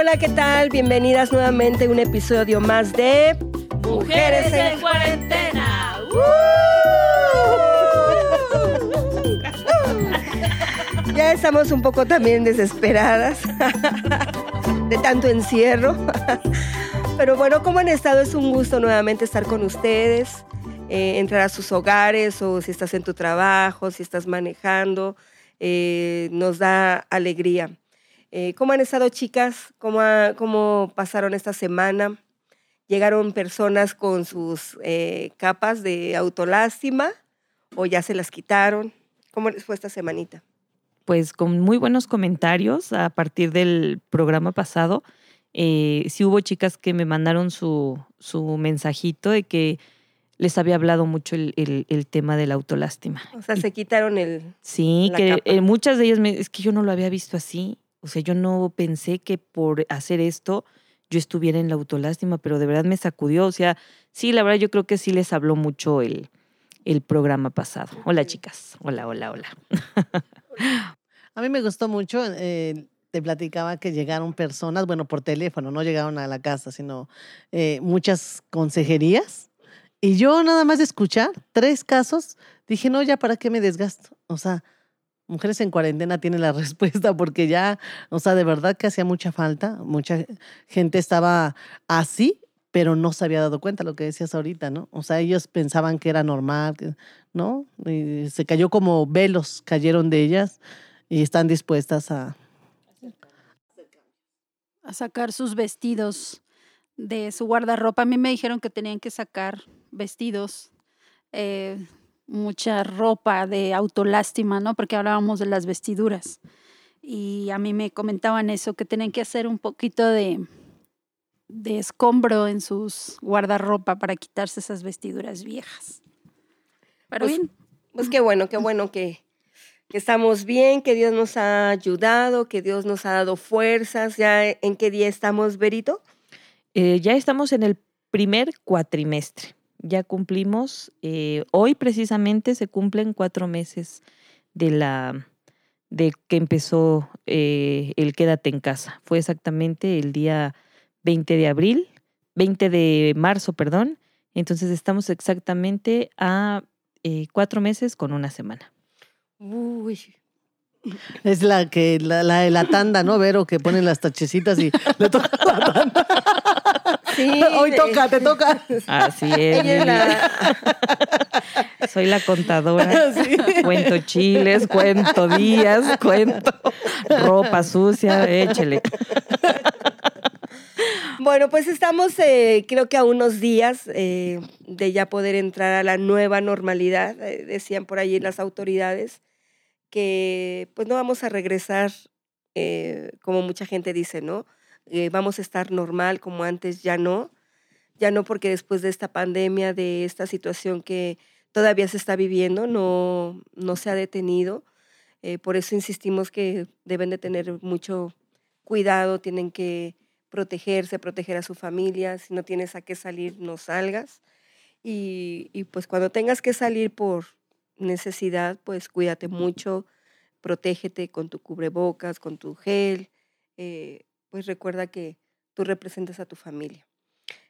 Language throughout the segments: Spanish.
Hola, ¿qué tal? Bienvenidas nuevamente a un episodio más de Mujeres en Cuarentena. Ya estamos un poco también desesperadas de tanto encierro. Pero bueno, ¿cómo han estado? Es un gusto nuevamente estar con ustedes, eh, entrar a sus hogares o si estás en tu trabajo, si estás manejando, eh, nos da alegría. Eh, ¿Cómo han estado chicas? ¿Cómo, ha- ¿Cómo pasaron esta semana? ¿Llegaron personas con sus eh, capas de autolástima o ya se las quitaron? ¿Cómo les fue esta semanita? pues con muy buenos comentarios a partir del programa pasado. Eh, sí hubo chicas que me mandaron su, su mensajito de que les había hablado mucho el, el- el tema de la autolástima. O sea, Y se quitaron el... sí, la que capa. eh, muchas de ellas me, es que yo no lo había visto así. O sea, yo no pensé que por hacer esto yo estuviera en la autolástima, pero de verdad me sacudió. O sea, sí, la verdad yo creo que sí les habló mucho el, el programa pasado. Hola chicas, hola, hola, hola. A mí me gustó mucho, eh, te platicaba que llegaron personas, bueno, por teléfono, no llegaron a la casa, sino eh, muchas consejerías. Y yo nada más de escuchar tres casos, dije, no, ya para qué me desgasto. O sea, Mujeres en Cuarentena tiene la respuesta porque ya, o sea, de verdad que hacía mucha falta. Mucha gente estaba así, pero no se había dado cuenta lo que decías ahorita, ¿no? O sea, ellos pensaban que era normal, ¿no? Y se cayó como velos, cayeron de ellas y están dispuestas a... a sacar sus vestidos de su guardarropa. A mí me dijeron que tenían que sacar vestidos, eh, mucha ropa de autolástima, ¿no? Porque hablábamos de las vestiduras. Y a mí me comentaban eso, que tenían que hacer un poquito de, de escombro en sus guardarropa para quitarse esas vestiduras viejas. Pero Pues, bien, Pues qué bueno, qué bueno que, que estamos bien, que Dios nos ha ayudado, que Dios nos ha dado fuerzas. ¿Ya en qué día estamos, Berito? Eh, ya estamos en el primer cuatrimestre. Ya cumplimos, eh, hoy precisamente se cumplen cuatro meses de la de que empezó eh, el Quédate en casa. Fue exactamente el día 20 de abril, 20 de marzo, perdón. Entonces estamos exactamente a eh, cuatro meses con una semana. Uy, Es la que, la, la de la tanda, ¿no, Vero? Que ponen las tachecitas y le toca la tanda. sí. Hoy toca, te toca. Así es. Ella la- Soy la contadora. Sí. Cuento chiles, cuento días, cuento ropa sucia, échele. Bueno, pues estamos eh, creo que a unos días eh, de ya poder entrar a la nueva normalidad. Eh, decían por allí las autoridades que pues no vamos a regresar eh, como mucha gente dice, ¿no? Eh, vamos a estar normal como antes, ya no. Ya no porque después de esta pandemia, de esta situación que todavía se está viviendo, no, no se ha detenido. Eh, por eso insistimos que deben de tener mucho cuidado, tienen que protegerse, proteger a su familia. Si no tienes a qué salir, no salgas. Y, pues cuando tengas que salir por necesidad, pues cuídate mucho, protégete con tu cubrebocas, con tu gel. eh, pues recuerda que tú representas a tu familia.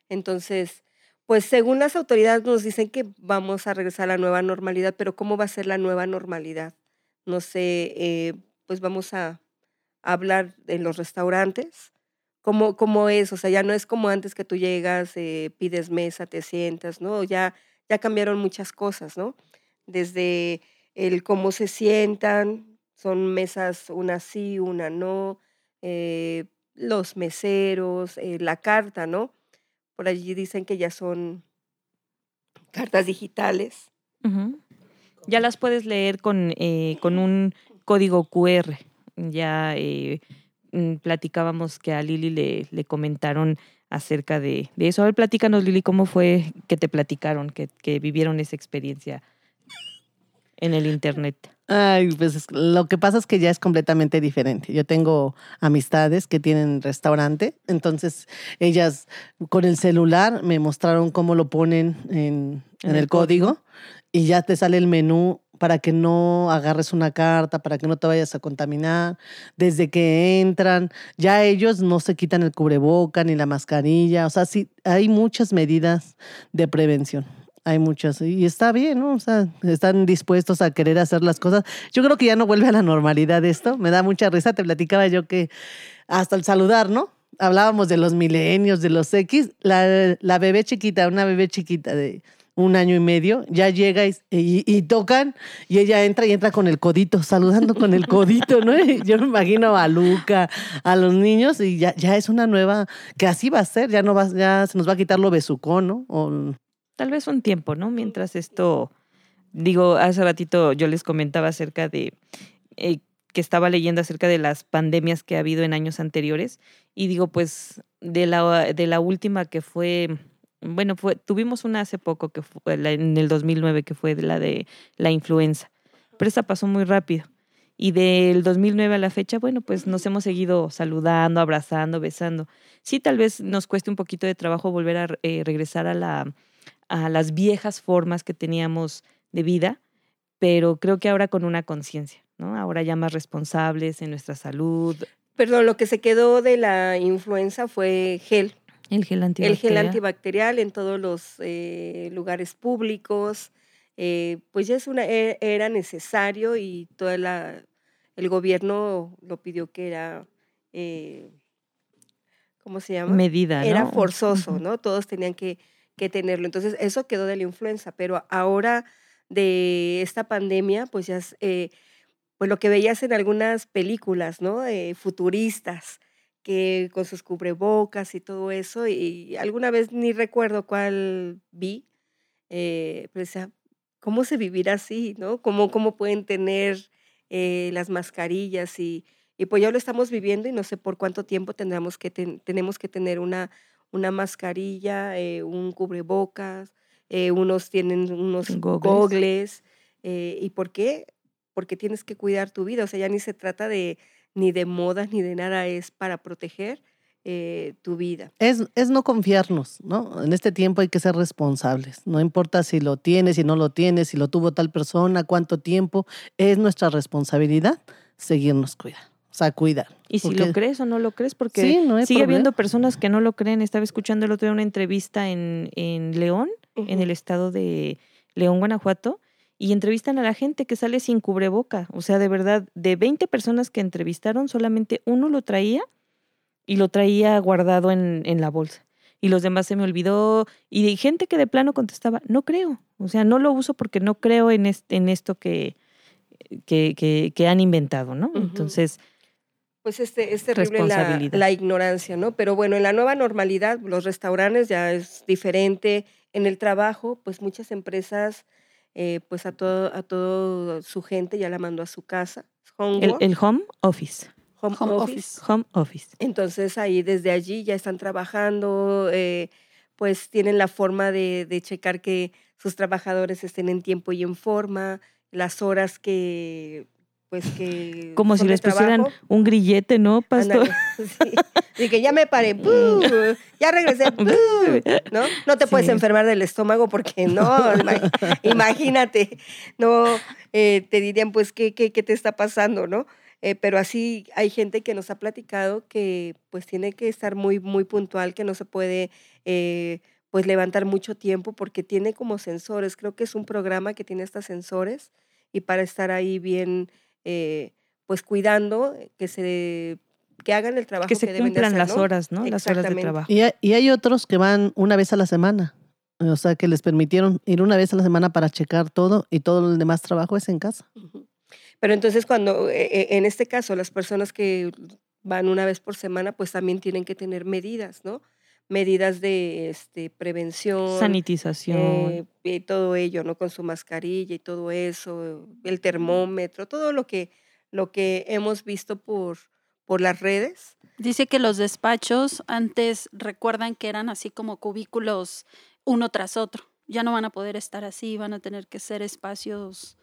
Entonces, pues según las autoridades nos dicen que vamos a regresar a la nueva normalidad, pero ¿cómo va a ser la nueva normalidad? No sé, eh, pues vamos a hablar en los restaurantes, cómo, cómo es, o sea, ya no es como antes que tú llegas, eh, pides mesa, te sientas, ¿no? Ya, ya cambiaron muchas cosas, ¿no? Desde el cómo se sientan, son mesas una sí, una no, eh, los meseros, eh, la carta, ¿no? Por allí dicen que ya son cartas digitales. Ya las puedes leer con, eh, con un código QR. Ya eh, mm, platicábamos que a Lili le, le comentaron acerca de, de eso. A ver, platícanos, Lili, cómo fue que te platicaron, que, que vivieron esa experiencia en el Internet. Ay, pues es- lo que pasa es que ya es completamente diferente. Yo tengo amistades que tienen restaurante, entonces ellas con el celular me mostraron cómo lo ponen en, en En el el código y ya te sale el menú para que no agarres una carta, para que no te vayas a contaminar. Desde que entran, ya ellos no se quitan el cubreboca ni la mascarilla. O sea, sí, hay muchas medidas de prevención. Hay muchas. Y está bien, ¿no? O sea, están dispuestos a querer hacer las cosas. Yo creo que ya no vuelve a la normalidad esto. Me da mucha risa. Te platicaba yo que hasta el saludar, ¿no? Hablábamos de los milenios, de los X. La, la bebé chiquita, una bebé chiquita de un año y medio, ya llega y, y, tocan y ella entra y entra con el codito, saludando con el codito, ¿no? Yo me imagino a Luca, a los niños y ya, ya es una nueva, que así va a ser, ya no va, ya se nos va a quitar lo besucón, ¿no? Tal vez un tiempo, ¿no? Mientras esto, digo, hace ratito yo les comentaba acerca de eh, que estaba leyendo acerca de las pandemias que ha habido en años anteriores y digo, pues de la, de la última que fue bueno, fue, tuvimos una hace poco, que fue en el 2009, que fue la de la influenza, pero esa pasó muy rápido. Y del 2009 a la fecha, bueno, pues nos hemos seguido saludando, abrazando, besando. Sí, tal vez nos cueste un poquito de trabajo volver a eh, regresar a, la, a las viejas formas que teníamos de vida, pero creo que ahora con una conciencia, ¿no? Ahora ya más responsables en nuestra salud. Perdón, lo que se quedó de la influenza fue gel, el gel antibacterial. El gel antibacterial en todos los eh, lugares públicos. Eh, pues ya es una, e, era necesario y todo el gobierno lo pidió que era, eh, ¿cómo se llama? Medida. Era forzoso, ¿no? Todos tenían que, que tenerlo. Entonces, eso quedó de la influenza, pero ahora de esta pandemia, pues ya es, pues lo que veías en algunas películas, ¿no? futuristas, que con sus cubrebocas y todo eso, y alguna vez ni recuerdo cuál vi, eh, pero decía, ¿cómo se vivirá así? ¿no? ¿Cómo, cómo pueden tener eh, las mascarillas? Y, y, pues ya lo estamos viviendo y no sé por cuánto tiempo tendremos que tenemos que tener una, una mascarilla, eh, un cubrebocas, unos tienen unos gogles. ¿Y por qué? Porque tienes que cuidar tu vida, o sea, ya ni se trata de ni de modas, ni de nada, es para proteger eh, tu vida. Es, es no confiarnos, ¿no? En este tiempo hay que ser responsables. No importa si lo tienes, si no lo tienes, si lo tuvo tal persona, cuánto tiempo, es nuestra responsabilidad seguirnos cuidando. Cuidar. Y si lo crees o no lo crees, porque sigue habiendo personas que no lo creen. Estaba escuchando el otro día una entrevista en, en León, en el estado de León, Guanajuato, y entrevistan a la gente que sale sin cubreboca. O sea, de verdad, de 20 personas que entrevistaron, solamente uno lo traía y lo traía guardado en, en la bolsa. Y los demás se me olvidó. Y de gente que de plano contestaba, no creo. O sea, no lo uso porque no creo en, este, en esto que, que, que, han inventado, ¿no? Entonces... Pues este, es terrible la, la, ignorancia, ¿no? Pero bueno, en la nueva normalidad, los restaurantes ya es diferente. En el trabajo, pues muchas empresas eh, pues a todo, a todo su gente ya la mandó a su casa. el, home office. Home, office. Home office. Entonces ahí desde allí ya están trabajando, eh, pues tienen la forma de, de checar que sus trabajadores estén en tiempo y en forma, las horas que pues que... Como si les pusieran un grillete, ¿no, pastor? Y que ya me paré, ya regresé, ¿no? No te puedes enfermar del estómago porque no, imagínate, no, eh, te dirían, pues, ¿qué, qué, qué te está pasando, no? Eh, pero así hay gente que nos ha platicado que pues tiene que estar muy, muy puntual, que no se puede eh, pues levantar mucho tiempo porque tiene como sensores, creo que es un programa que tiene estos sensores y para estar ahí bien eh, pues cuidando que se que hagan el trabajo que, se cumplan las horas, ¿no? Las horas de trabajo. Y hay, otros que van una vez a la semana. O sea, que les permitieron ir una vez a la semana para checar todo y todo el demás trabajo es en casa. Pero entonces cuando, e, e, en este caso, las personas que van una vez por semana, pues también tienen que tener medidas, ¿no? Medidas de este, prevención. Sanitización. Eh, y todo ello, ¿no? Con su mascarilla y todo eso, el termómetro, todo lo que, lo que hemos visto por, por las redes. Dice que los despachos antes recuerdan que eran así como cubículos uno tras otro. Ya no van a poder estar así, van a tener que ser espacios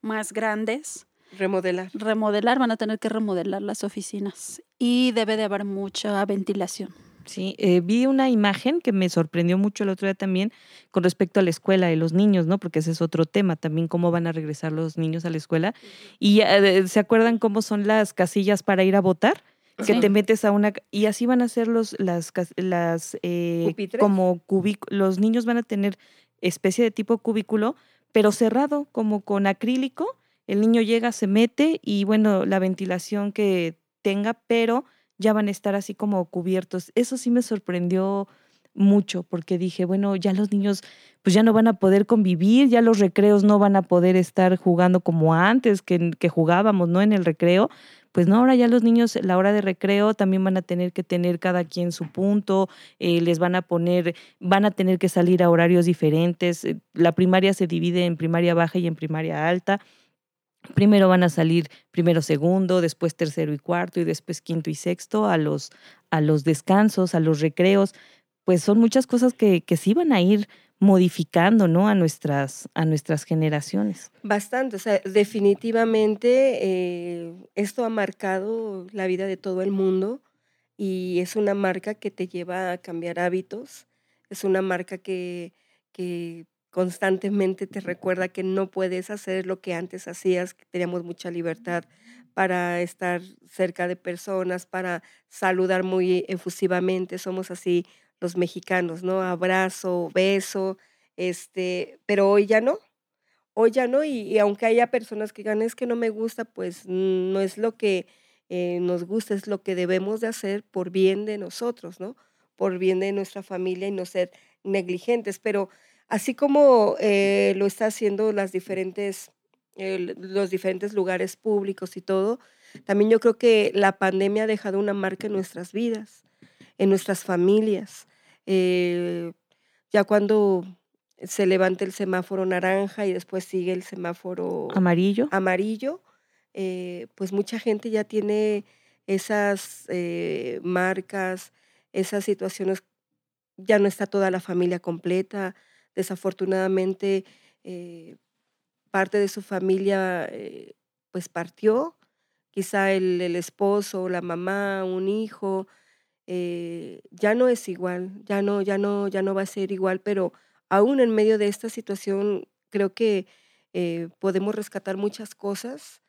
más grandes. Remodelar. Remodelar, van a tener que remodelar las oficinas y debe de haber mucha ventilación. Sí, eh, vi una imagen que me sorprendió mucho el otro día también con respecto a la escuela de los niños, ¿no? Porque ese es otro tema también, cómo van a regresar los niños a la escuela. Y eh, ¿se acuerdan cómo son las casillas para ir a votar? Que Sí. te metes a una... Y así van a ser los, las, las eh, como cubículos. Los niños van a tener especie de tipo cubículo, pero cerrado, como con acrílico. El niño llega, se mete y bueno, la ventilación que tenga, pero ya van a estar así como cubiertos. Eso sí me sorprendió mucho porque dije, bueno, ya los niños pues ya no van a poder convivir, ya los recreos no van a poder estar jugando como antes que, que jugábamos, ¿no? En el recreo. Pues no, ahora ya los niños, la hora de recreo también van a tener que tener cada quien su punto, eh, les van a poner, van a tener que salir a horarios diferentes. eh, La primaria se divide en primaria baja y en primaria alta. Primero van a salir primero segundo, después tercero y cuarto y después quinto y sexto a los, a los descansos, a los recreos. Pues son muchas cosas que, que sí van a ir modificando, ¿no? A nuestras, a nuestras generaciones. Bastante, o sea, definitivamente eh, esto ha marcado la vida de todo el mundo y es una marca que te lleva a cambiar hábitos, es una marca que, que constantemente te recuerda que no puedes hacer lo que antes hacías, que teníamos mucha libertad para estar cerca de personas, para saludar muy efusivamente, somos así los mexicanos, ¿no? Abrazo, beso, este, pero hoy ya no, hoy ya no, y, y aunque haya personas que digan, es que no me gusta, pues no es lo que eh, nos gusta, es lo que debemos de hacer por bien de nosotros, ¿no? Por bien de nuestra familia y no ser negligentes, pero así como eh, lo está haciendo las diferentes, eh, los diferentes lugares públicos y todo, también yo creo que la pandemia ha dejado una marca en nuestras vidas, en nuestras familias. Eh, ya cuando se levanta el semáforo naranja y después sigue el semáforo Amarillo. amarillo, eh, pues mucha gente ya tiene esas marcas, esas situaciones, ya no está toda la familia completa, desafortunadamente eh, parte de su familia eh, pues partió, quizá el, esposo, la mamá, un hijo, eh, ya no es igual, ya no, ya no, ya no va a ser igual, pero aún en medio de esta situación creo que podemos rescatar muchas cosas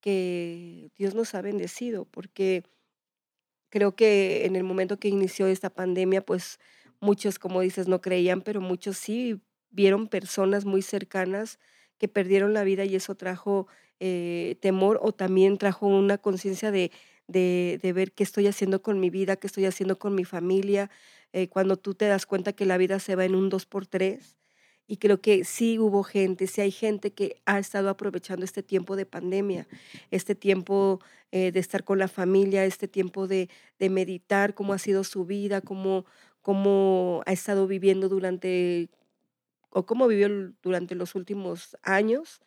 que Dios nos ha bendecido, porque creo que en el momento que inició esta pandemia, pues muchos, como dices, no creían, pero muchos sí vieron personas muy cercanas que perdieron la vida y eso trajo eh, temor o también trajo una conciencia de, de, ver qué estoy haciendo con mi vida, qué estoy haciendo con mi familia, eh, cuando tú te das cuenta que la vida se va en un dos por tres. Y creo que sí hubo gente, sí hay gente que ha estado aprovechando este tiempo de pandemia, este tiempo eh, de estar con la familia, este tiempo de, de meditar cómo ha sido su vida, cómo, cómo ha estado viviendo durante, o cómo vivió durante los últimos años.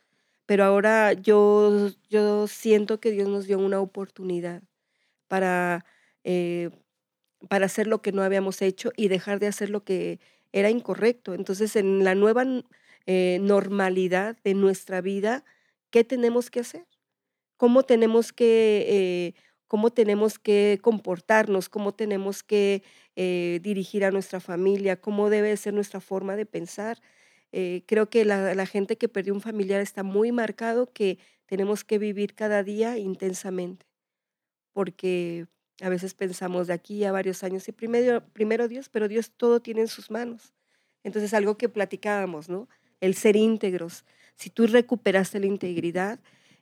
Pero ahora yo, yo siento que Dios nos dio una oportunidad para, eh, para hacer lo que no habíamos hecho y dejar de hacer lo que era incorrecto. Entonces, en la nueva eh, normalidad de nuestra vida, ¿qué tenemos que hacer? ¿Cómo tenemos que, eh, cómo tenemos que comportarnos? ¿Cómo tenemos que eh, dirigir a nuestra familia? ¿Cómo debe ser nuestra forma de pensar? Eh, creo que la, la gente que perdió un familiar está muy marcado que tenemos que vivir cada día intensamente, porque a veces pensamos de aquí a varios años y primero, primero Dios, pero Dios todo tiene en sus manos. Entonces, algo que platicábamos, ¿no? El ser íntegros. Si tú recuperaste la integridad,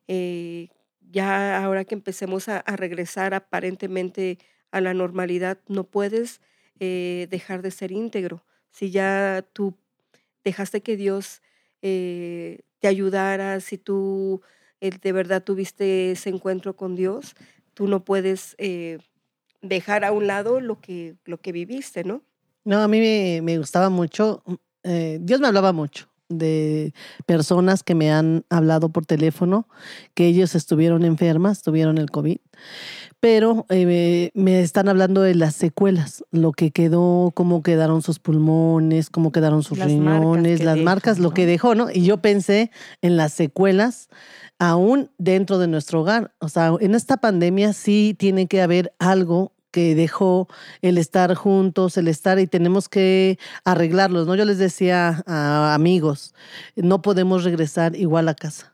eh, ya ahora que empecemos a, regresar aparentemente a la normalidad, no puedes eh, dejar de ser íntegro. Si ya tú dejaste que Dios eh, te ayudara, si tú eh, de verdad tuviste ese encuentro con Dios, tú no puedes dejar a un lado lo que, lo que viviste, ¿no? No, a mí me, me gustaba mucho, Dios me hablaba mucho de personas que me han hablado por teléfono, que ellos estuvieron enfermas, tuvieron el COVID, pero eh, me están hablando de las secuelas, lo que quedó, cómo quedaron sus pulmones, cómo quedaron sus Las riñones, marcas las deja, marcas, lo que dejó, ¿no? Y yo pensé en las secuelas aún dentro de nuestro hogar. O sea, en esta pandemia sí tiene que haber algo que dejó el estar juntos, el estar y tenemos que arreglarlos, ¿no? Yo les decía a amigos, no podemos regresar igual a casa.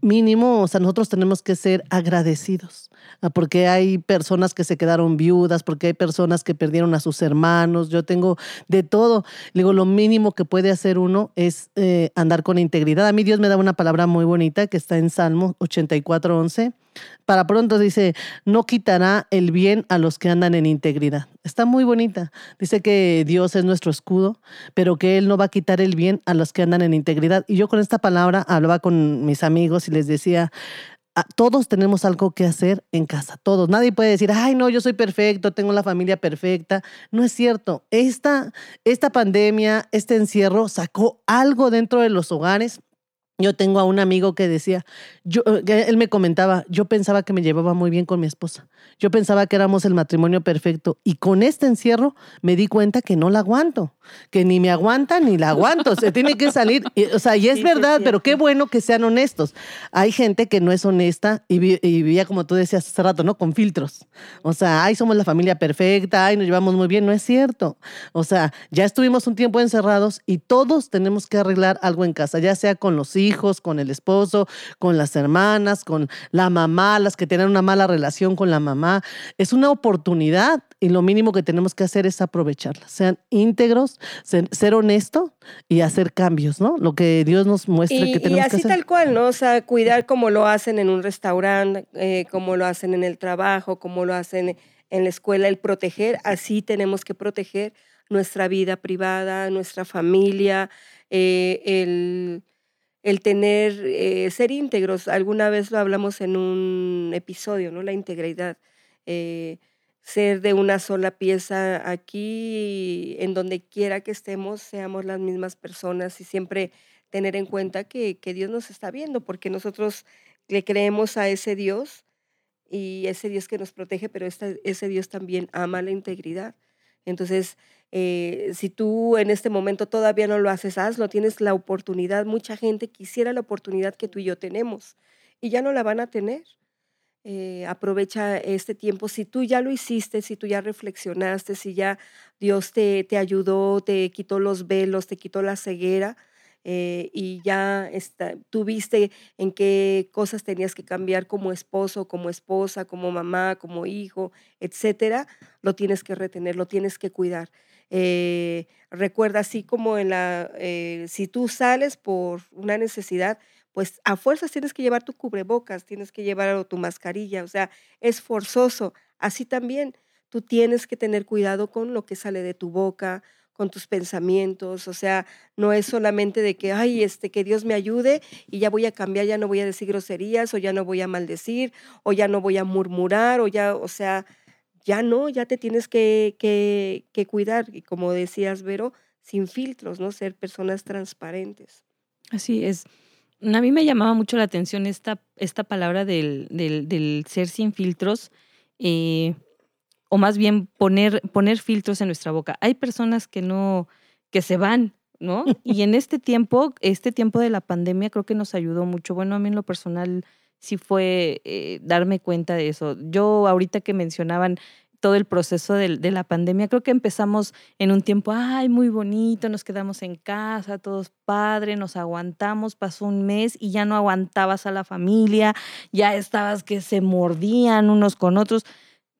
Mínimo, o sea, nosotros tenemos que ser agradecidos Ah, porque hay personas que se quedaron viudas, porque hay personas que perdieron a sus hermanos, yo tengo de todo. digo, lo mínimo que puede hacer uno es eh, andar con integridad. A mí Dios me da una palabra muy bonita que está en Salmo 84, 11. Para pronto dice, no quitará el bien a los que andan en integridad. Está muy bonita. Dice que Dios es nuestro escudo, pero que Él no va a quitar el bien a los que andan en integridad. Y yo con esta palabra hablaba con mis amigos y les decía, todos tenemos algo que hacer en casa, todos. Nadie puede decir, ay, no, yo soy perfecto, tengo la familia perfecta. No es cierto. Esta, esta pandemia, este encierro sacó algo dentro de los hogares yo tengo a un amigo que decía, yo, eh, él me comentaba, yo pensaba que me llevaba muy bien con mi esposa, yo pensaba que éramos el matrimonio perfecto y con este encierro me di cuenta que no la aguanto, que ni me aguanta ni la aguanto, se tiene que salir, o sea, y es verdad, pero qué bueno que sean honestos. Hay gente que no es honesta y, vivía, como tú decías hace rato, ¿no? Con filtros. O sea, ay, somos la familia perfecta, ay, nos llevamos muy bien, no es cierto. O sea, ya estuvimos un tiempo encerrados y todos tenemos que arreglar algo en casa, ya sea con los hijos, hijos, con el esposo, con las hermanas, con la mamá, las que tienen una mala relación con la mamá. Es una oportunidad y lo mínimo que tenemos que hacer es aprovecharla. Sean íntegros, ser, honesto y hacer cambios, ¿no? Lo que Dios nos muestra que tenemos que hacer. Y así tal cual, ¿no? O sea, cuidar como lo hacen en un restaurante, eh, como lo hacen en el trabajo, como lo hacen en la escuela, el proteger, así tenemos que proteger nuestra vida privada, nuestra familia, eh, el el tener, eh, ser íntegros. Alguna vez lo hablamos en un episodio, ¿no? La integridad. Eh, ser de una sola pieza aquí, en donde quiera que estemos, seamos las mismas personas y siempre tener en cuenta que, Dios nos está viendo, porque nosotros le creemos a ese Dios y ese Dios que nos protege, pero ese Dios también ama la integridad. Entonces, eh, si tú en este momento todavía no lo haces, hazlo, tienes la oportunidad. Mucha gente quisiera la oportunidad que tú y yo tenemos y ya no la van a tener. Eh, aprovecha este tiempo. Si tú ya lo hiciste, si tú ya reflexionaste, si ya Dios te, te ayudó, te quitó los velos, te quitó la ceguera, eh, y ya está, tú en qué cosas tenías que cambiar como esposo, como esposa, como mamá, como hijo, etcétera, lo tienes que retener, lo tienes que cuidar. Eh, recuerda, así como en la, eh, si tú sales por una necesidad, pues a fuerzas tienes que llevar tu cubrebocas, tienes que llevar tu mascarilla, o sea, es forzoso. Así también tú tienes que tener cuidado con lo que sale de tu boca, con tus pensamientos, o sea, no es solamente de que, ay, este, que Dios me ayude y ya voy a cambiar, ya no voy a decir groserías o ya no voy a maldecir o ya no voy a murmurar o ya, o sea, ya no, ya te tienes que, que, que cuidar y como decías, Vero, sin filtros, ¿no? Ser personas transparentes. Así es. A mí me llamaba mucho la atención esta, esta palabra del, del, del ser sin filtros. Eh, o más bien poner, poner filtros en nuestra boca. Hay personas que no, que se van, ¿no? Y en este tiempo, este tiempo de la pandemia creo que nos ayudó mucho. Bueno, a mí en lo personal sí fue eh, darme cuenta de eso. Yo ahorita que mencionaban todo el proceso de, de, la pandemia, creo que empezamos en un tiempo, ay, muy bonito, nos quedamos en casa, todos padres, nos aguantamos, pasó un mes y ya no aguantabas a la familia, ya estabas que se mordían unos con otros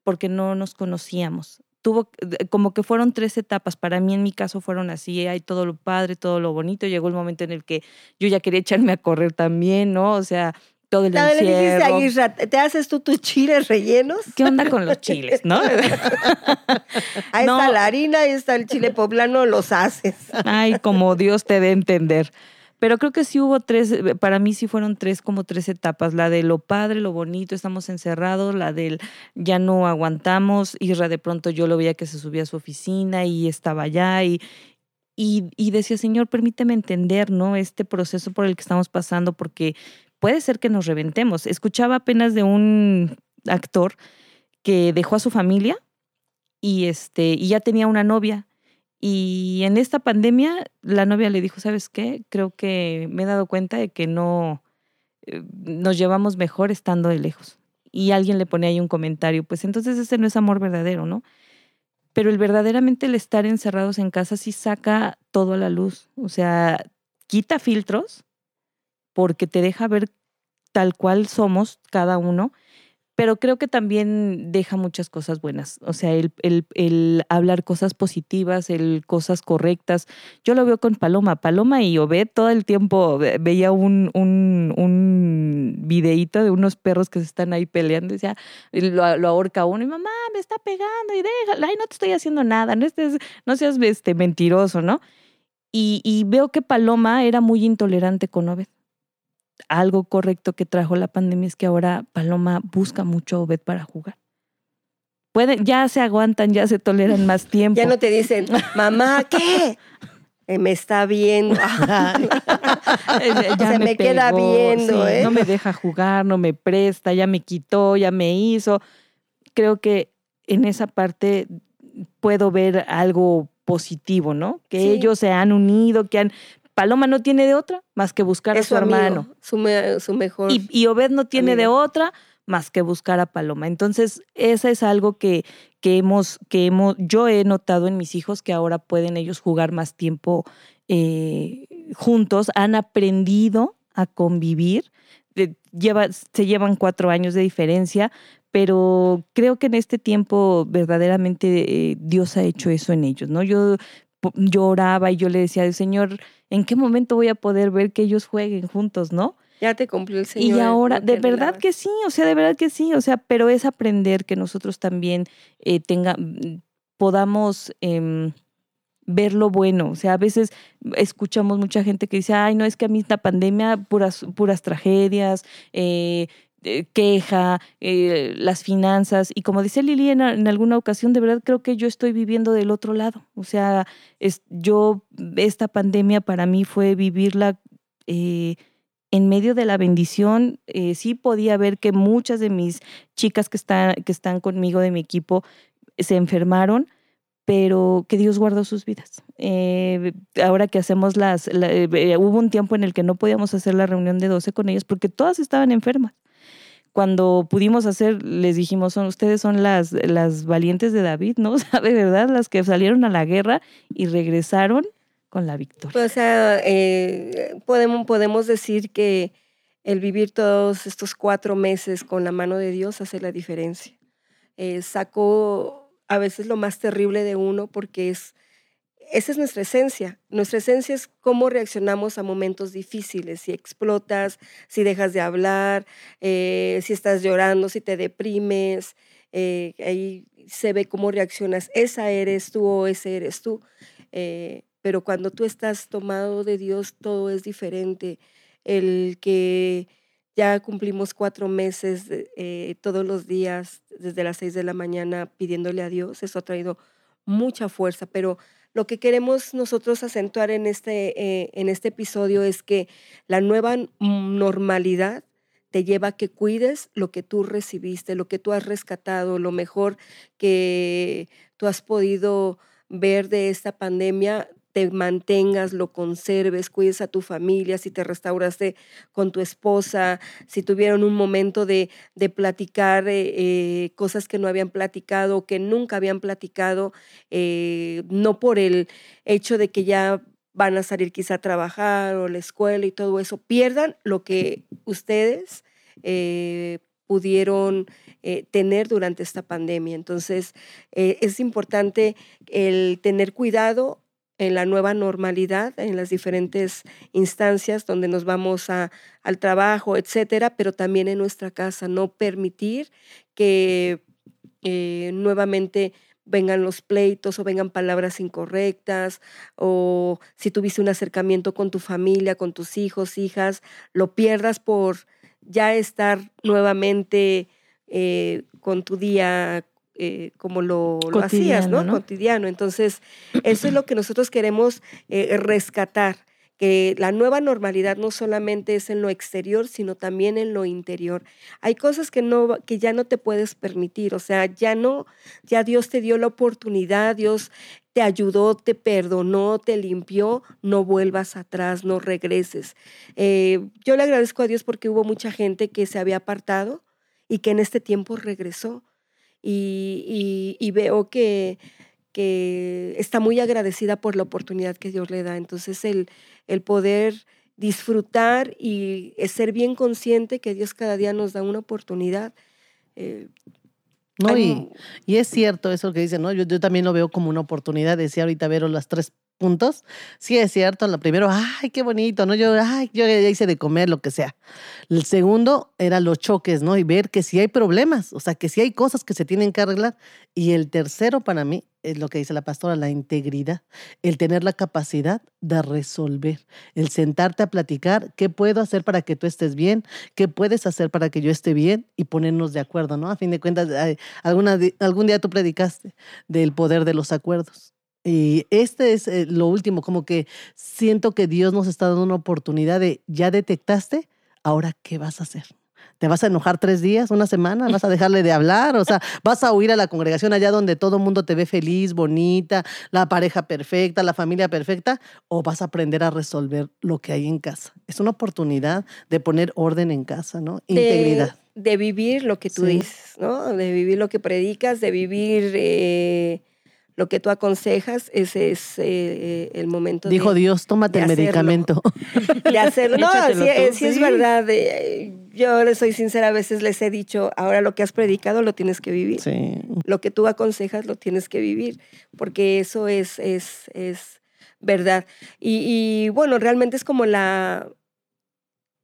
porque no nos conocíamos. Tuvo como que fueron tres etapas. Para mí, en mi caso, fueron así. Hay todo lo padre, todo lo bonito. Llegó el momento en el que yo ya quería echarme a correr también, ¿no? O sea, todo el encierro. ¿te haces tú tus chiles rellenos? ¿Qué onda con los chiles, no? ahí está la harina, ahí está el chile poblano, los haces. Ay, como Dios te dé entender. Pero creo que sí hubo tres, para mí sí fueron tres, como tres etapas. La de lo padre, lo bonito, estamos encerrados, la del ya no aguantamos, y de pronto yo lo veía que se subía a su oficina y estaba allá y, y, y decía, Señor, permíteme entender, ¿no? Este proceso por el que estamos pasando, porque puede ser que nos reventemos. Escuchaba apenas de un actor que dejó a su familia y este y ya tenía una novia y en esta pandemia la novia le dijo, ¿sabes qué? Creo que me he dado cuenta de que no eh, nos llevamos mejor estando de lejos. Y alguien le pone ahí un comentario, pues entonces ese no es amor verdadero, ¿no? Pero el verdaderamente el estar encerrados en casa sí saca todo a la luz. O sea, quita filtros porque te deja ver tal cual somos cada uno pero creo que también deja muchas cosas buenas. O sea, el, hablar cosas positivas, el cosas correctas. Yo lo veo con Paloma. Paloma y Obed todo el tiempo veía un, un, un videíto de unos perros que se están ahí peleando. Decía, lo, lo ahorca uno y mamá, me está pegando y déjala, ay, no te estoy haciendo nada, no, estés, no seas este, mentiroso, ¿no? Y, y veo que Paloma era muy intolerante con Obed algo correcto que trajo la pandemia es que ahora Paloma busca mucho a Obed para jugar. Pueden, ya se aguantan, ya se toleran más tiempo. Ya no te dicen, mamá, ¿qué? Eh, me está viendo. ya me, queda viendo. ¿eh? No me deja jugar, no me presta, ya me quitó, ya me hizo. Creo que en esa parte puedo ver algo positivo, ¿no? Que ellos se han unido, que han Paloma no tiene de otra más que buscar a su, hermano. Su, mejor. Y, Obed no tiene de otra más que buscar a Paloma. Entonces, esa es algo que, que, hemos, que hemos, yo he notado en mis hijos que ahora pueden ellos jugar más tiempo eh, juntos, han aprendido a convivir. lleva, se llevan cuatro años de diferencia, pero creo que en este tiempo verdaderamente eh, Dios ha hecho eso en ellos, ¿no? Yo lloraba y yo le decía Señor, ¿en qué momento voy a poder ver que ellos jueguen juntos, no? Ya te cumplió el Señor. Y ahora, de verdad que sí, o sea, de verdad que sí, o sea, pero es aprender que nosotros también eh, tenga, podamos em, ver lo bueno. O sea, a veces escuchamos mucha gente que dice, ay, no, es que a mí esta pandemia, puras, puras tragedias, eh, eh, queja, eh, las finanzas. Y como dice Lili en, alguna ocasión, de verdad creo que yo estoy viviendo del otro lado. O sea, es, yo, esta pandemia para mí fue vivirla eh, en medio de la bendición. sí podía ver que muchas de mis chicas que están, que están conmigo de mi equipo se enfermaron pero que Dios guardó sus vidas. ahora que hacemos las, hubo un tiempo en el que no podíamos hacer la reunión de 12 con ellas porque todas estaban enfermas cuando pudimos hacer, les dijimos, son, ustedes son las, las valientes de David, ¿no? O sea, de verdad, las que salieron a la guerra y regresaron con la victoria. O sea, eh, podemos, podemos decir que el vivir todos estos cuatro meses con la mano de Dios hace la diferencia. Eh, sacó a veces lo más terrible de uno porque es esa es nuestra esencia. Nuestra esencia es cómo reaccionamos a momentos difíciles, si explotas, si dejas de hablar, eh, si estás llorando, si te deprimes, eh, ahí se ve cómo reaccionas. Esa eres tú o ese eres tú. Eh, pero cuando tú estás tomado de Dios, todo es diferente. El que ya cumplimos cuatro meses todos los días, desde las seis de la mañana, pidiéndole a Dios, eso ha traído mucha fuerza, pero lo que queremos nosotros acentuar en este, eh, en este episodio es que la nueva normalidad te lleva a que cuides lo que tú recibiste, lo que tú has rescatado, lo mejor que tú has podido ver de esta pandemia, te mantengas, lo conserves, cuides a tu familia, si te restauraste con tu esposa, si tuvieron un momento de, de platicar eh, eh, cosas que no habían platicado, que nunca habían platicado, eh, no por el hecho de que ya van a salir quizá a trabajar o la escuela y todo eso, pierdan lo que ustedes pudieron tener durante esta pandemia. Entonces, es importante el tener cuidado en la nueva normalidad, en las diferentes instancias donde nos vamos a, al trabajo, etcétera, pero también en nuestra casa, no permitir que eh, nuevamente vengan los pleitos o vengan palabras incorrectas o si tuviste un acercamiento con tu familia, con tus hijos, hijas, lo pierdas por ya estar nuevamente eh, con tu día eh, como lo, hacías, ¿no? Cotidiano. Entonces, eso es lo que nosotros queremos eh, rescatar, que la nueva normalidad no solamente es en lo exterior, sino también en lo interior. Hay cosas que, no, que ya no te puedes permitir, o sea, ya no, ya Dios te dio la oportunidad, Dios te ayudó, te perdonó, te limpió, no vuelvas atrás, no regreses. Eh, yo le agradezco a Dios porque hubo mucha gente que se había apartado, y que en este tiempo regresó. Y, y, veo que, que está muy agradecida por la oportunidad que Dios le da. Entonces, el, el poder disfrutar y ser bien consciente que Dios cada día nos da una oportunidad. Eh, no, y, y, es cierto eso que dice, ¿no? Yo, yo también lo veo como una oportunidad. Decía ahorita Vero las tres puntos. Sí, es cierto. Lo primero, ay, qué bonito, ¿no? Yo, ay, yo ya hice de comer, lo que sea. El segundo era los choques, ¿no? Y ver que si hay problemas, o sea, que si hay cosas que se tienen que arreglar. Y el tercero para mí es lo que dice la pastora, la integridad, el tener la capacidad de resolver, el sentarte a platicar qué puedo hacer para que tú estés bien, qué puedes hacer para que yo esté bien y ponernos de acuerdo, ¿no? A fin de cuentas, alguna, algún día tú predicaste del poder de los acuerdos. Y este es eh, lo último, como que siento que Dios nos está dando una oportunidad de, ya detectaste, ahora qué vas a hacer. ¿Te vas a enojar tres días, una semana? ¿Vas a dejarle de hablar? O sea, ¿vas a huir a la congregación allá donde todo el mundo te ve feliz, bonita, la pareja perfecta, la familia perfecta? ¿O vas a aprender a resolver lo que hay en casa? Es una oportunidad de poner orden en casa, ¿no? Integridad. De, vivir lo que tú dices, ¿no? De vivir lo que predicas, de vivir... Eh lo que tú aconsejas, ese es eh, eh, el momento. Dijo Dios, tómate el medicamento. De hacerlo. No, sí, es verdad. yo les soy sincera, a veces les he dicho, ahora lo que has predicado lo tienes que vivir. Lo que tú aconsejas lo tienes que vivir, porque eso es, es, es verdad. Y, y bueno, realmente es como la,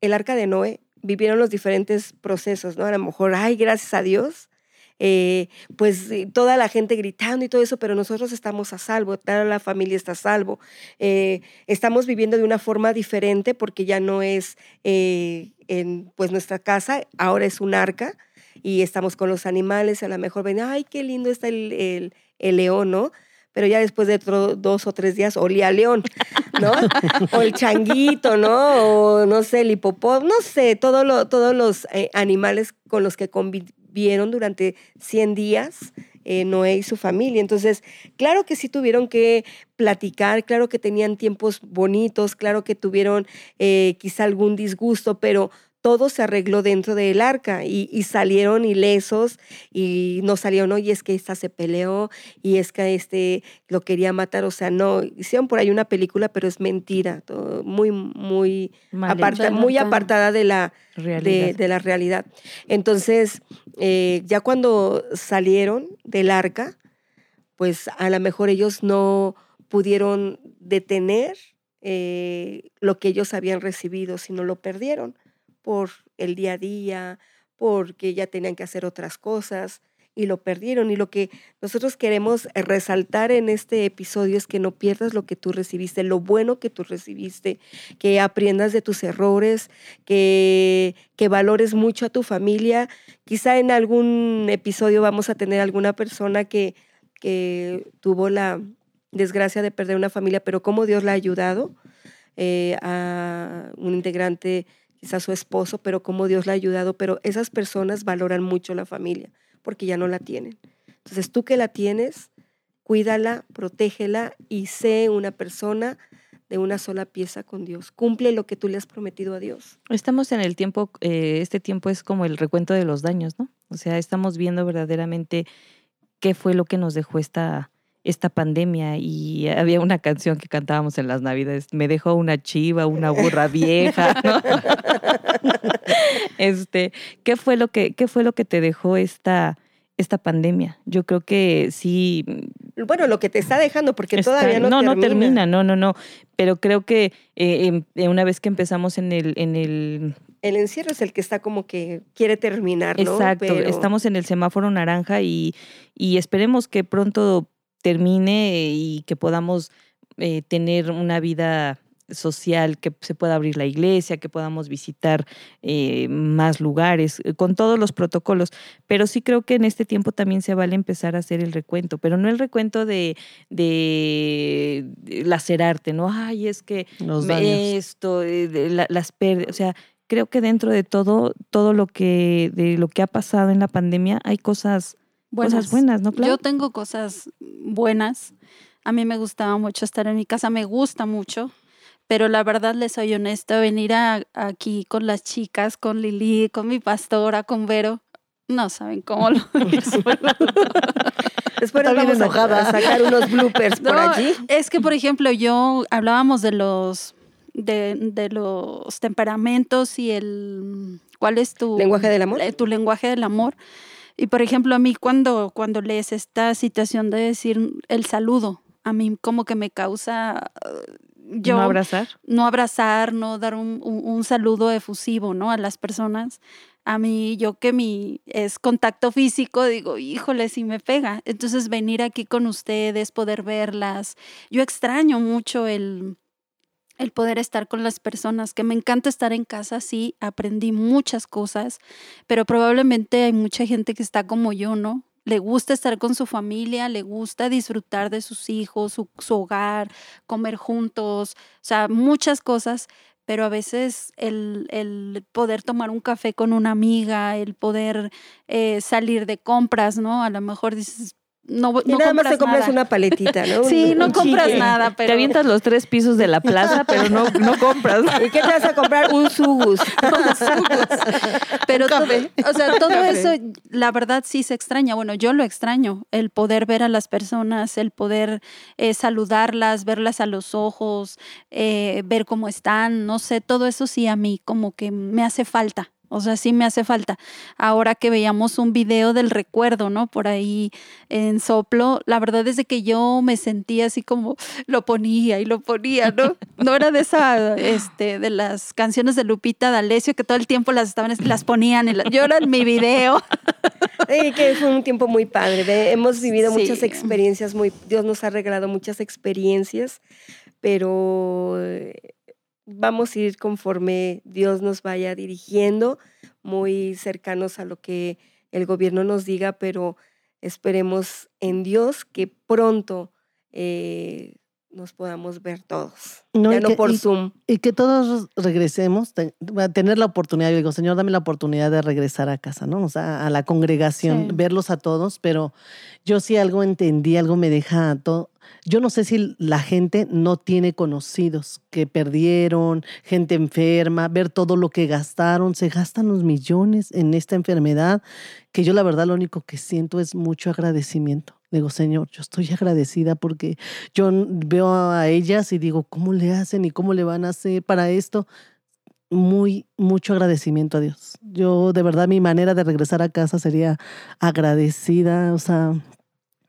el arca de Noé. Vivieron los diferentes procesos, ¿no? A lo mejor, ay, gracias a Dios, eh, pues eh, toda la gente gritando y todo eso, pero nosotros estamos a salvo, toda la familia está a salvo. Eh, estamos viviendo de una forma diferente porque ya no es en pues nuestra casa, ahora es un arca y estamos con los animales, a lo mejor ven, ay, qué lindo está el, el, león, ¿no? pero ya después de dos o tres días olía a león, ¿no? o el changuito, ¿no? O no sé, el hipopótamo, no sé, todo lo, todos los animales con los que convivimos durante 100 días eh, Noé y su familia. Entonces, claro que sí tuvieron que platicar, claro que tenían tiempos bonitos, claro que tuvieron eh, quizá algún disgusto, pero todo se arregló dentro del arca y, salieron ilesos y no salieron, y es que esta se peleó y es que este lo quería matar, o sea, no, hicieron por ahí una película, pero es mentira, muy, muy, muy apartada de la realidad. De, la realidad. Entonces, eh, ya cuando salieron del arca, pues a lo mejor ellos no pudieron detener eh, lo que ellos habían recibido, sino lo perdieron por el día a día, porque ya tenían que hacer otras cosas y lo perdieron. Y lo que nosotros queremos resaltar en este episodio es que no pierdas lo que tú recibiste, lo bueno que tú recibiste, que aprendas de tus errores, que, que valores mucho a tu familia. Quizá en algún episodio vamos a tener alguna persona que, que tuvo la desgracia de perder una familia, pero cómo Dios la ha ayudado eh, a un integrante quizás su esposo, pero cómo Dios la ha ayudado, pero esas personas valoran mucho la familia porque ya no la tienen. Entonces tú que la tienes, cuídala, protégela y sé una persona de una sola pieza con Dios. Cumple lo que tú le has prometido a Dios. Estamos en el tiempo, eh, este tiempo es como el recuento de los daños, ¿no? O sea, estamos viendo verdaderamente qué fue lo que nos dejó esta, esta pandemia y había una canción que cantábamos en las navidades, me dejó una chiva, una burra vieja, este, ¿qué fue lo que qué fue lo que te dejó esta esta pandemia? Yo creo que sí bueno, lo que te está dejando, porque todavía no, no termina. No, termina, no, no, no. Pero creo que eh, em, eh, una vez que empezamos en el, en el el encierro es el que está como que quiere terminar, ¿no? Exacto, estamos en el semáforo naranja y, y esperemos que pronto termine y que podamos eh, tener una vida social, que se pueda abrir la iglesia, que podamos visitar eh, más lugares, eh, con todos los protocolos. Pero sí creo que en este tiempo también se vale empezar a hacer el recuento, pero no el recuento de, de, lacerarte, ¿no? Ay, es que esto, las pérdidas, o sea, creo que dentro de todo, todo lo que, de lo que ha pasado en la pandemia, hay cosas buenas. buenas, ¿no? Yo tengo cosas buenas. A mí me gustaba mucho estar en mi casa, me gusta mucho, pero la verdad les soy honesta, venir aquí con las chicas, con Lili, con mi pastora, con Vero, No saben cómo lo resuelvo. Después nos bien vamos a- enojada. a sacar unos bloopers por allí. Es que, por ejemplo, yo hablábamos de los de, de los temperamentos y el cuál es tu ¿Lenguaje del amor? eh, Tu lenguaje del amor. Y por ejemplo, a mí cuando cuando lees esta situación de decir el saludo, a mí como que me causa eh, yo ¿No abrazar? no abrazar, no dar un, un- un saludo efusivo, ¿no? A las personas. A mí, yo que mi es contacto físico, digo, híjole, si me pega. Entonces, venir aquí con ustedes, poder verlas. Yo extraño mucho el, el poder estar con las personas, que me encanta estar en casa, sí, aprendí muchas cosas, pero probablemente hay mucha gente que está como yo, ¿no? Le gusta estar con su familia, le gusta disfrutar de sus hijos, su, hogar, comer juntos, o sea, muchas cosas, pero a veces el, el poder tomar un café con una amiga, el poder eh, salir de compras, ¿no? A lo mejor dices, no, Y no nada más compras te compras nada. una paletita, ¿no? Sí, Un- no un compras nada, pero... Te avientas los tres pisos de la plaza, pero no, no compras. ¿Y qué te vas a comprar? Un sugus. Pero Un todo, café. o sea, todo Café. eso, la verdad sí se extraña. Bueno, yo lo extraño, el poder ver a las personas, el poder eh, saludarlas, verlas a los ojos, eh, ver cómo están, no sé, todo eso sí a mí como que me hace falta. O sea, sí me hace falta. Ahora que veíamos un video del recuerdo, ¿no? Por ahí en Soplo, la verdad es de que yo me sentía así como lo ponía y lo ponía, ¿no? No era de esa, este, de las canciones de Lupita D'Alessio que todo el tiempo las estaban, las ponían. Y la- yo era en mi video. Sí, que fue un tiempo muy padre. ve, Hemos vivido Sí. muchas experiencias, muy, Dios nos ha regalado muchas experiencias, pero eh, vamos a ir conforme Dios nos vaya dirigiendo, muy cercanos a lo que el gobierno nos diga, pero esperemos en Dios que pronto eh, nos podamos ver todos. No, ya no que- por y- Zoom. Y que todos regresemos, te- a tener la oportunidad, yo digo, Señor, dame la oportunidad de regresar a casa, ¿no? O sea, a la congregación, Sí. verlos a todos, pero yo sí algo entendí, algo me deja todo. Yo no sé si la gente no tiene conocidos que perdieron, gente enferma, ver todo lo que gastaron, se gastan los millones en esta enfermedad, que yo la verdad lo único que siento es mucho agradecimiento. Digo, Señor, yo estoy agradecida porque yo veo a ellas y digo, ¿cómo le hacen y cómo le van a hacer para esto? Muy, mucho agradecimiento a Dios. Yo, de verdad, mi manera de regresar a casa sería agradecida, o sea,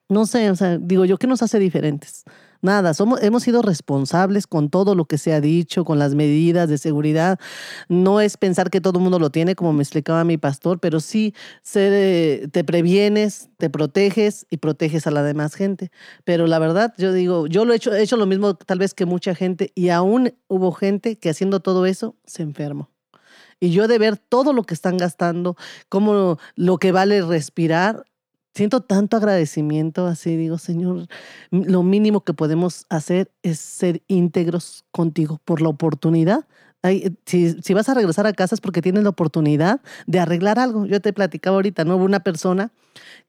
no sé, o sea, digo yo, ¿qué nos hace diferentes? Nada, somos, hemos sido responsables con todo lo que se ha dicho, con las medidas de seguridad. No es pensar que todo el mundo lo tiene, como me explicaba mi pastor, pero sí eh, te previenes, te proteges y proteges a la demás gente. Pero la verdad, yo digo, yo lo he hecho, he hecho lo mismo tal vez que mucha gente y aún hubo gente que haciendo todo eso se enfermó. Y yo de ver todo lo que están gastando, como lo que vale respirar, siento tanto agradecimiento, así digo, Señor, lo mínimo que podemos hacer es ser íntegros contigo por la oportunidad. Eh, si, si vas a regresar a casa es porque tienes la oportunidad de arreglar algo. Yo te platicaba ahorita, ¿no? Hubo una persona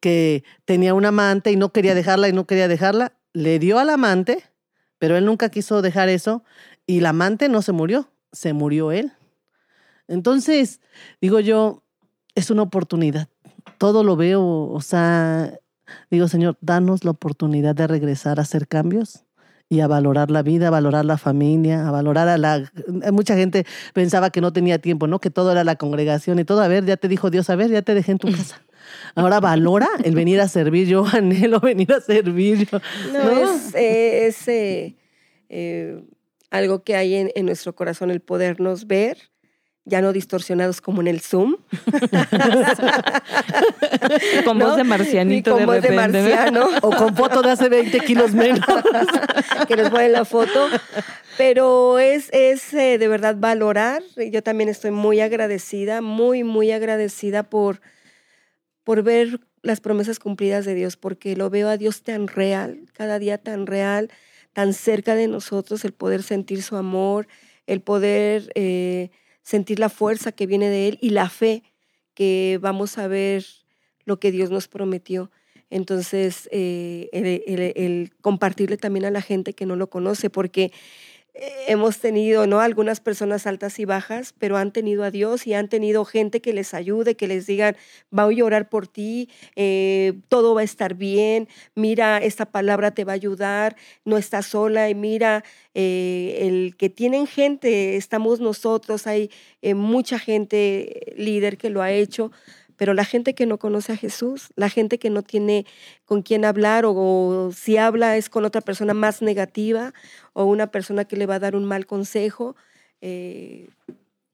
que tenía un amante y no quería dejarla y no quería dejarla, le dio al amante, pero él nunca quiso dejar eso y el amante no se murió, se murió él. Entonces, digo yo, es una oportunidad. Todo lo veo, o sea, digo, Señor, danos la oportunidad de regresar a hacer cambios y a valorar la vida, a valorar la familia, a valorar a la... Mucha gente pensaba que no tenía tiempo, ¿no? Que todo era la congregación y todo. A ver, ya te dijo Dios, a ver, ya te dejé en tu casa. Ahora valora el venir a servir. Yo anhelo venir a servir. Yo, No, ¿no? es, eh, es, eh, eh, algo que hay en, en nuestro corazón, el podernos ver, ya no distorsionados como en el Zoom. Con ¿no? voz de Ni marcianito con de voz de marciano, O con foto de hace 20 kilos menos. que nos ponen la foto. Pero es, es eh, de verdad valorar. Yo también estoy muy agradecida, muy, muy agradecida por, por ver las promesas cumplidas de Dios, porque lo veo a Dios tan real, cada día tan real, tan cerca de nosotros, el poder sentir su amor, el poder eh, sentir la fuerza que viene de Él y la fe que vamos a ver lo que Dios nos prometió. Entonces, eh, el, el- el compartirle también a la gente que no lo conoce, porque hemos tenido, ¿no? Algunas personas altas y bajas, pero han tenido a Dios y han tenido gente que les ayude, que les digan, voy a orar por ti, eh, todo va a estar bien, mira, esta palabra te va a ayudar, no estás sola y mira, eh, el que tienen gente, estamos nosotros, hay mucha gente líder que lo ha hecho. Pero la gente que no conoce a Jesús, la gente que no tiene con quién hablar o, si habla es con otra persona más negativa o una persona que le va a dar un mal consejo, eh,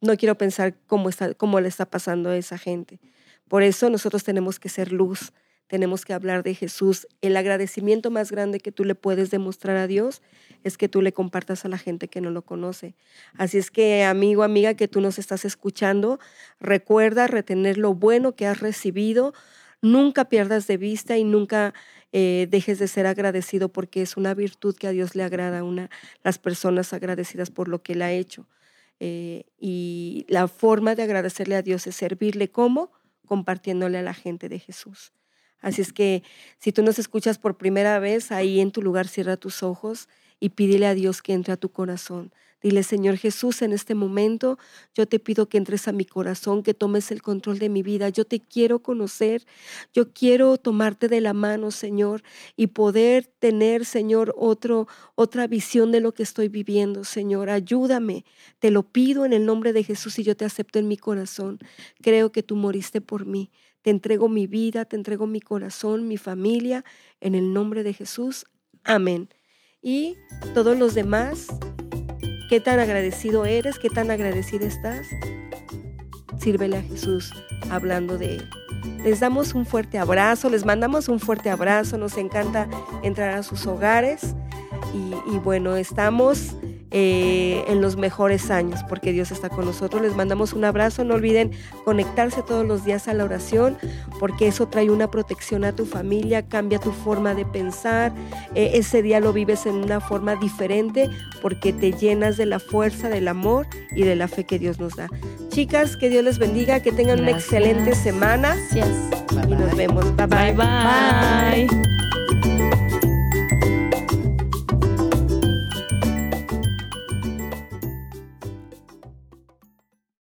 no quiero pensar cómo, está, cómo le está pasando a esa gente. Por eso nosotros tenemos que ser luz, tenemos que hablar de Jesús. El agradecimiento más grande que tú le puedes demostrar a Dios es que tú le compartas a la gente que no lo conoce. Así es que, amigo, amiga, que tú nos estás escuchando, recuerda retener lo bueno que has recibido. Nunca pierdas de vista y nunca eh, dejes de ser agradecido porque es una virtud que a Dios le agrada, una, las personas agradecidas por lo que Él ha hecho. Eh, y la forma de agradecerle a Dios es servirle como compartiéndole a la gente de Jesús. Así es que si tú nos escuchas por primera vez, ahí en tu lugar cierra tus ojos y pídele a Dios que entre a tu corazón. Dile, Señor Jesús, en este momento yo te pido que entres a mi corazón, que tomes el control de mi vida. Yo te quiero conocer, yo quiero tomarte de la mano, Señor, y poder tener, Señor, otro, otra visión de lo que estoy viviendo, Señor. Ayúdame, te lo pido en el nombre de Jesús y yo te acepto en mi corazón. Creo que tú moriste por mí. Te entrego mi vida, te entrego mi corazón, mi familia, en el nombre de Jesús. Amén. Y todos los demás, qué tan agradecido eres, qué tan agradecida estás. Sírvele a Jesús hablando de Él. Les damos un fuerte abrazo, les mandamos un fuerte abrazo, nos encanta entrar a sus hogares y, y bueno, estamos eh, en los mejores años, porque Dios está con nosotros. Les mandamos un abrazo. No olviden conectarse todos los días a la oración, porque eso trae una protección a tu familia, cambia tu forma de pensar. Eh, ese día lo vives en una forma diferente, porque te llenas de la fuerza, del amor y de la fe que Dios nos da. Chicas, que Dios les bendiga, que tengan una excelente semana. Gracias. Y nos vemos. bye. bye. bye.